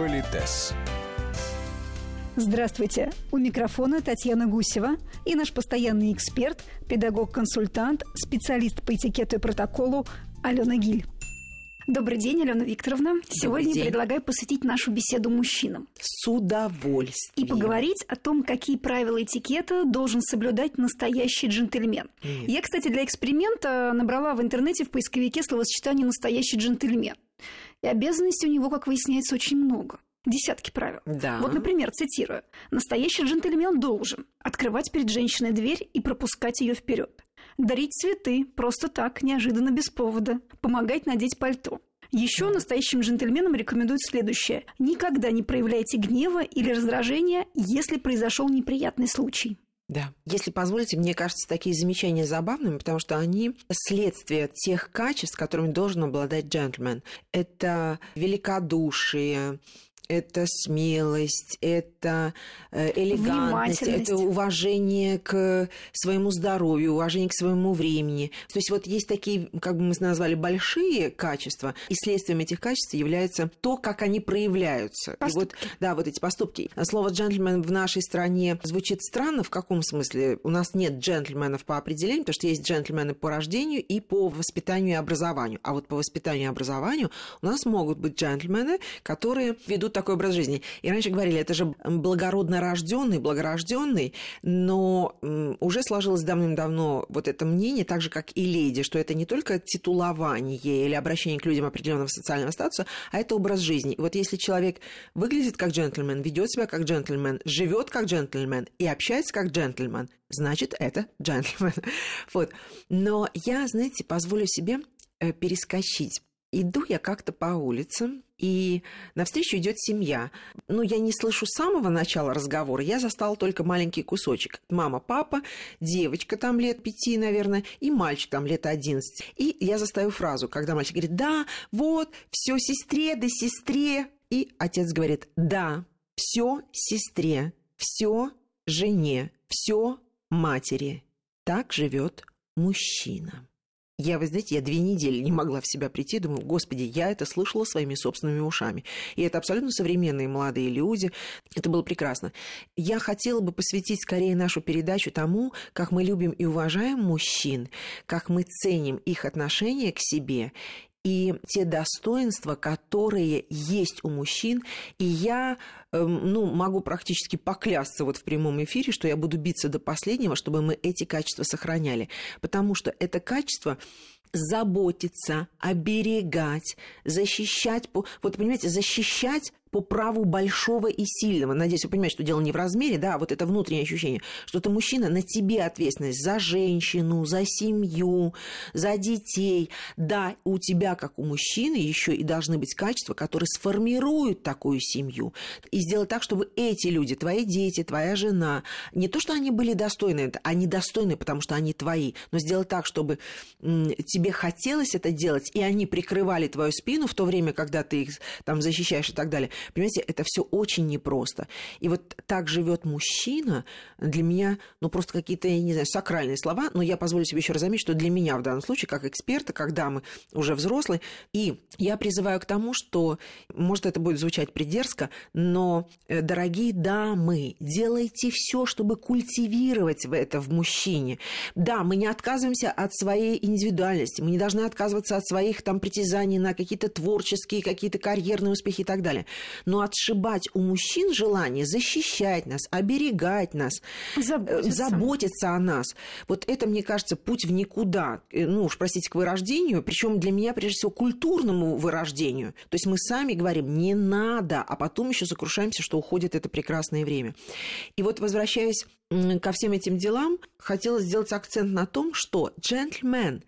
Политес. Здравствуйте! У микрофона Татьяна Гусева и наш постоянный эксперт, педагог-консультант, специалист по этикету и протоколу Алена Гиль. Добрый день, Алена Викторовна. Сегодня день. предлагаю посвятить нашу беседу мужчинам С удовольствием. и поговорить о том, какие правила этикета должен соблюдать настоящий джентльмен. Нет. Я, кстати, для эксперимента набрала в интернете в поисковике словосочетание «настоящий джентльмен». И обязанностей у него, как выясняется, очень много. Десятки правил. Да. Вот, например, цитирую. «Настоящий джентльмен должен открывать перед женщиной дверь и пропускать ее вперед, дарить цветы просто так, неожиданно, без повода, помогать надеть пальто». Еще настоящим джентльменам рекомендуют следующее. Никогда не проявляйте гнева или раздражения, если произошел неприятный случай. Да. Если позволите, мне кажется, такие замечания забавными, потому что они следствие тех качеств, которыми должен обладать джентльмен. Это великодушие, это смелость, это э, элегантность, это уважение к своему здоровью, уважение к своему времени. То есть вот есть такие, как бы мы назвали, большие качества, и следствием этих качеств является то, как они проявляются. И вот, да, вот эти поступки. Слово джентльмен в нашей стране звучит странно. В каком смысле? У нас нет джентльменов по определению, потому что есть джентльмены по рождению и по воспитанию и образованию. А вот по воспитанию и образованию у нас могут быть джентльмены, которые ведут такой образ жизни. И раньше говорили, это же благородно рожденный, благорожденный, но уже сложилось давным-давно вот это мнение, так же, как и леди, что это не только титулование или обращение к людям определенного социального статуса, а это образ жизни. И вот если человек выглядит как джентльмен, ведет себя как джентльмен, живет как джентльмен и общается как джентльмен, значит, это джентльмен. Вот. Но я, знаете, позволю себе э, перескочить. Иду я как-то по улице, и навстречу идет семья. Ну, я не слышу самого начала разговора, я застала только маленький кусочек. Мама, папа, девочка там лет пяти, наверное, и мальчик там лет одиннадцать. И я застаю фразу, когда мальчик говорит, да, вот, все сестре да сестре. И отец говорит, да, все сестре, все жене, все матери. Так живет мужчина. Я, вы знаете, я две недели не могла в себя прийти, думаю, господи, я это слышала своими собственными ушами. И это абсолютно современные молодые люди. Это было прекрасно. Я хотела бы посвятить скорее нашу передачу тому, как мы любим и уважаем мужчин, как мы ценим их отношение к себе и те достоинства, которые есть у мужчин. И я эм, ну, могу практически поклясться вот в прямом эфире, что я буду биться до последнего, чтобы мы эти качества сохраняли. Потому что это качество заботиться, оберегать, защищать, вот понимаете, защищать по праву большого и сильного. Надеюсь, вы понимаете, что дело не в размере, да, а вот это внутреннее ощущение, что ты мужчина, на тебе ответственность за женщину, за семью, за детей. Да, у тебя, как у мужчины, еще и должны быть качества, которые сформируют такую семью. И сделать так, чтобы эти люди, твои дети, твоя жена, не то, что они были достойны, они достойны, потому что они твои, но сделать так, чтобы тебе хотелось это делать, и они прикрывали твою спину в то время, когда ты их там защищаешь и так далее. Понимаете, это все очень непросто. И вот так живет мужчина, для меня, ну, просто какие-то, я не знаю, сакральные слова, но я позволю себе еще раз заметить, что для меня в данном случае, как эксперта, когда мы уже взрослые, и я призываю к тому, что, может, это будет звучать придерзко, но, э, дорогие дамы, делайте все, чтобы культивировать это в мужчине. Да, мы не отказываемся от своей индивидуальности, мы не должны отказываться от своих там притязаний на какие-то творческие, какие-то карьерные успехи и так далее. Но отшибать у мужчин желание защищать нас, оберегать нас, э, Заботиться. заботиться о нас. Вот это, мне кажется, путь в никуда. Э, Ну уж, простите, к вырождению, причем для меня, прежде всего, культурному вырождению. То есть мы сами говорим, не надо, а потом еще сокрушаемся, что уходит это прекрасное время. И вот, возвращаясь ко всем этим делам, хотела сделать акцент на том, что джентльмен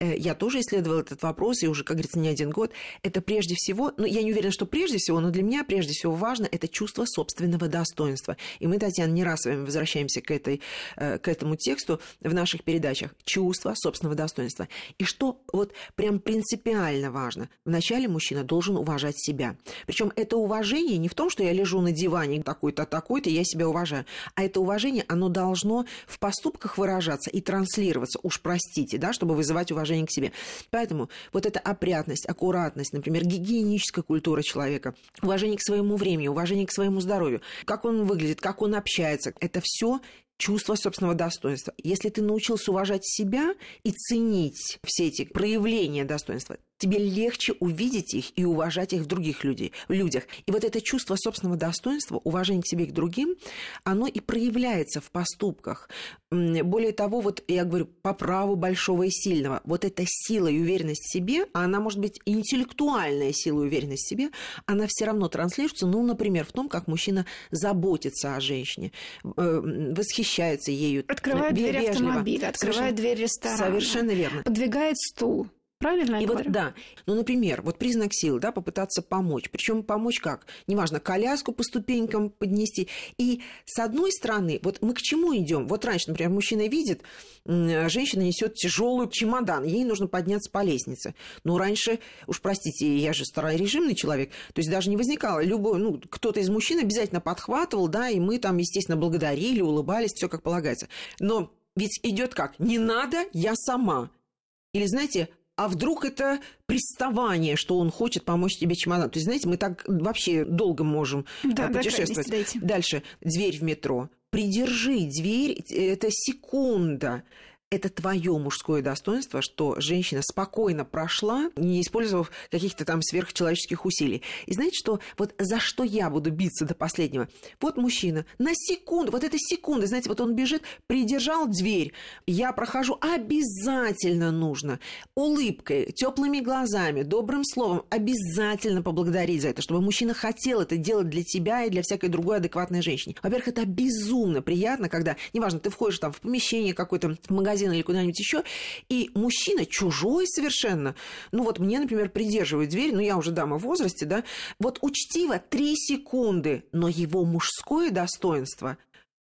я тоже исследовала этот вопрос, и уже, как говорится, не один год. Это прежде всего, ну, я не уверена, что прежде всего, но для меня прежде всего важно это чувство собственного достоинства. И мы, Татьяна, не раз с вами возвращаемся к, этой, э, к этому тексту в наших передачах. Чувство собственного достоинства. И что вот прям принципиально важно. Вначале мужчина должен уважать себя. Причем это уважение не в том, что я лежу на диване такой-то, такой-то, я себя уважаю. А это уважение, оно должно в поступках выражаться и транслироваться. Уж простите, да, чтобы вызывать уважение уважение к себе. Поэтому вот эта опрятность, аккуратность, например, гигиеническая культура человека, уважение к своему времени, уважение к своему здоровью, как он выглядит, как он общается, это все чувство собственного достоинства. Если ты научился уважать себя и ценить все эти проявления достоинства, тебе легче увидеть их и уважать их в других людей, в людях. И вот это чувство собственного достоинства, уважение к себе и к другим, оно и проявляется в поступках. Более того, вот я говорю, по праву большого и сильного, вот эта сила и уверенность в себе, а она может быть интеллектуальная сила и уверенность в себе, она все равно транслируется, ну, например, в том, как мужчина заботится о женщине, э, восхищается ею. Открывает дверь автомобиля, открывает дверь ресторана. Совершенно верно. Подвигает стул. Правильно и вот, говорю? Да. Ну, например, вот признак силы, да, попытаться помочь. Причем помочь как? Неважно, коляску по ступенькам поднести. И с одной стороны, вот мы к чему идем? Вот раньше, например, мужчина видит, женщина несет тяжелый чемодан, ей нужно подняться по лестнице. Но раньше, уж простите, я же старорежимный человек, то есть даже не возникало. Любой, ну, кто-то из мужчин обязательно подхватывал, да, и мы там, естественно, благодарили, улыбались, все как полагается. Но ведь идет как? Не надо, я сама. Или, знаете, а вдруг это приставание, что он хочет помочь тебе чемодан. То есть, знаете, мы так вообще долго можем да, путешествовать. Дальше, дверь в метро. Придержи дверь, это секунда это твое мужское достоинство, что женщина спокойно прошла, не использовав каких-то там сверхчеловеческих усилий. И знаете, что вот за что я буду биться до последнего? Вот мужчина на секунду, вот эта секунда, знаете, вот он бежит, придержал дверь, я прохожу, обязательно нужно улыбкой, теплыми глазами, добрым словом обязательно поблагодарить за это, чтобы мужчина хотел это делать для тебя и для всякой другой адекватной женщины. Во-первых, это безумно приятно, когда, неважно, ты входишь там в помещение какой-то магазин, магазин или куда-нибудь еще, и мужчина чужой совершенно, ну вот мне, например, придерживает дверь, ну я уже дама в возрасте, да, вот учтиво три секунды, но его мужское достоинство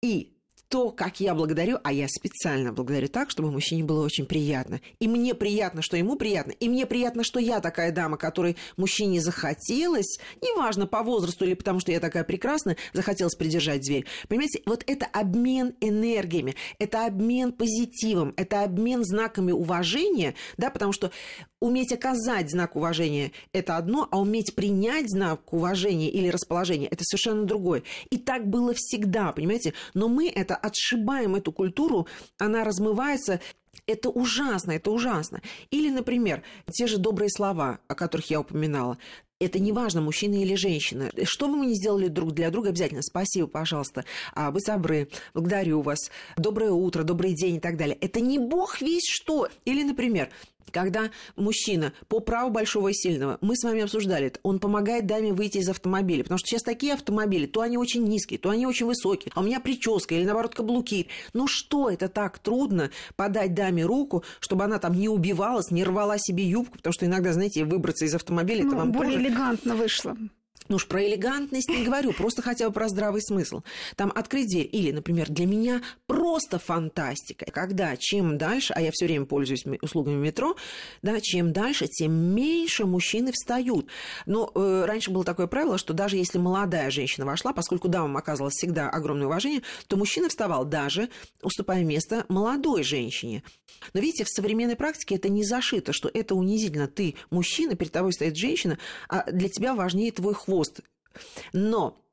и то, как я благодарю, а я специально благодарю так, чтобы мужчине было очень приятно. И мне приятно, что ему приятно, и мне приятно, что я такая дама, которой мужчине захотелось, неважно, по возрасту или потому, что я такая прекрасная, захотелось придержать дверь. Понимаете, вот это обмен энергиями, это обмен позитивом, это обмен знаками уважения, да, потому что уметь оказать знак уважения – это одно, а уметь принять знак уважения или расположения – это совершенно другое. И так было всегда, понимаете? Но мы это отшибаем, эту культуру, она размывается, это ужасно, это ужасно. Или, например, те же добрые слова, о которых я упоминала. Это не важно, мужчина или женщина. Что бы мы ни сделали друг для друга, обязательно спасибо, пожалуйста, а, вы добры, благодарю вас, доброе утро, добрый день и так далее. Это не бог весь что. Или, например, когда мужчина по праву большого и сильного, мы с вами обсуждали он помогает даме выйти из автомобиля, потому что сейчас такие автомобили, то они очень низкие, то они очень высокие, а у меня прическа или, наоборот, каблуки. Ну что это так трудно подать даме руку, чтобы она там не убивалась, не рвала себе юбку, потому что иногда, знаете, выбраться из автомобиля, ну, это вам более тоже... элегантно вышло. Ну уж про элегантность не говорю, просто хотя бы про здравый смысл. Там открыть дверь. Или, например, для меня просто фантастика, когда чем дальше, а я все время пользуюсь услугами метро, да, чем дальше, тем меньше мужчины встают. Но э, раньше было такое правило, что даже если молодая женщина вошла, поскольку дамам оказывалось всегда огромное уважение, то мужчина вставал даже, уступая место молодой женщине. Но видите, в современной практике это не зашито, что это унизительно. Ты мужчина, перед тобой стоит женщина, а для тебя важнее твой хвост. Но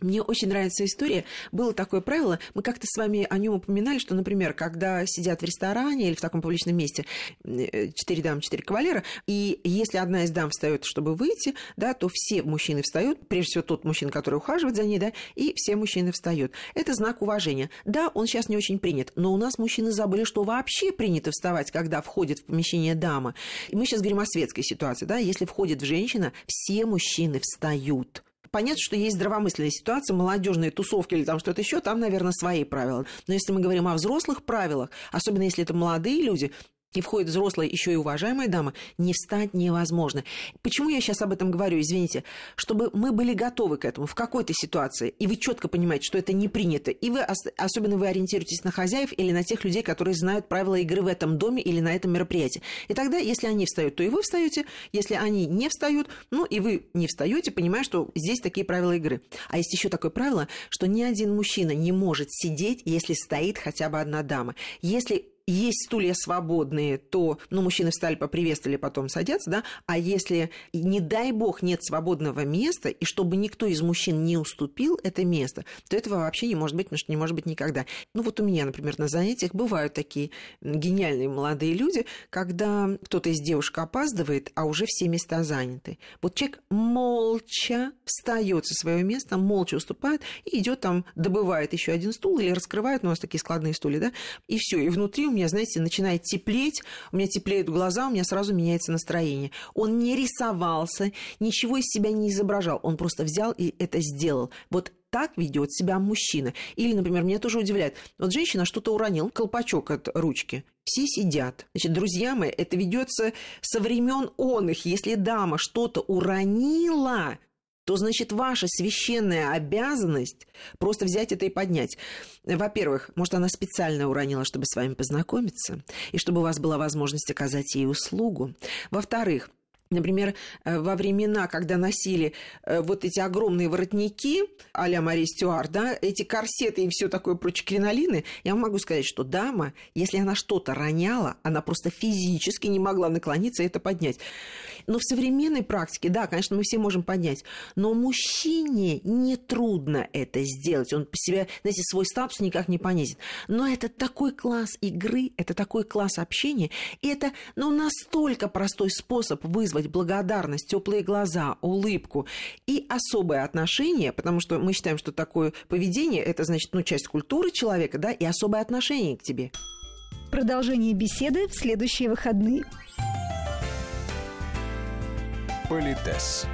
мне очень нравится история. Было такое правило, мы как-то с вами о нем упоминали, что, например, когда сидят в ресторане или в таком публичном месте э, четыре дамы, четыре кавалера, и если одна из дам встает, чтобы выйти, да, то все мужчины встают, прежде всего тот мужчина, который ухаживает за ней, да, и все мужчины встают. Это знак уважения. Да, он сейчас не очень принят, но у нас мужчины забыли, что вообще принято вставать, когда входит в помещение дама. И мы сейчас говорим о светской ситуации, да, если входит женщина, все мужчины встают понятно, что есть здравомысленная ситуация, молодежные тусовки или там что-то еще, там, наверное, свои правила. Но если мы говорим о взрослых правилах, особенно если это молодые люди, и входит взрослая, еще и уважаемая дама, не встать невозможно. Почему я сейчас об этом говорю, извините? Чтобы мы были готовы к этому в какой-то ситуации, и вы четко понимаете, что это не принято, и вы, особенно вы ориентируетесь на хозяев или на тех людей, которые знают правила игры в этом доме или на этом мероприятии. И тогда, если они встают, то и вы встаете, если они не встают, ну и вы не встаете, понимая, что здесь такие правила игры. А есть еще такое правило, что ни один мужчина не может сидеть, если стоит хотя бы одна дама. Если есть стулья свободные, то, ну, мужчины встали, поприветствовали, потом садятся, да, а если, не дай бог, нет свободного места, и чтобы никто из мужчин не уступил это место, то этого вообще не может быть, потому что не может быть никогда. Ну, вот у меня, например, на занятиях бывают такие гениальные молодые люди, когда кто-то из девушек опаздывает, а уже все места заняты. Вот человек молча встает со своего места, молча уступает и идет там, добывает еще один стул или раскрывает, ну, у нас такие складные стулья, да, и все. И внутри меня, знаете, начинает теплеть, у меня теплеют глаза, у меня сразу меняется настроение. Он не рисовался, ничего из себя не изображал, он просто взял и это сделал. Вот так ведет себя мужчина. Или, например, меня тоже удивляет. Вот женщина что-то уронила, колпачок от ручки. Все сидят. Значит, друзья мои, это ведется со времен он их. Если дама что-то уронила, то значит ваша священная обязанность просто взять это и поднять. Во-первых, может, она специально уронила, чтобы с вами познакомиться, и чтобы у вас была возможность оказать ей услугу. Во-вторых, Например, э, во времена, когда носили э, вот эти огромные воротники а-ля Мария Стюарт, да, эти корсеты и все такое прочее, кринолины, я могу сказать, что дама, если она что-то роняла, она просто физически не могла наклониться и это поднять. Но в современной практике, да, конечно, мы все можем поднять, но мужчине не трудно это сделать. Он по себе, знаете, свой статус никак не понизит. Но это такой класс игры, это такой класс общения, и это, ну, настолько простой способ вызвать вызвать благодарность, теплые глаза, улыбку и особое отношение, потому что мы считаем, что такое поведение это значит ну, часть культуры человека, да, и особое отношение к тебе. Продолжение беседы в следующие выходные. Политес.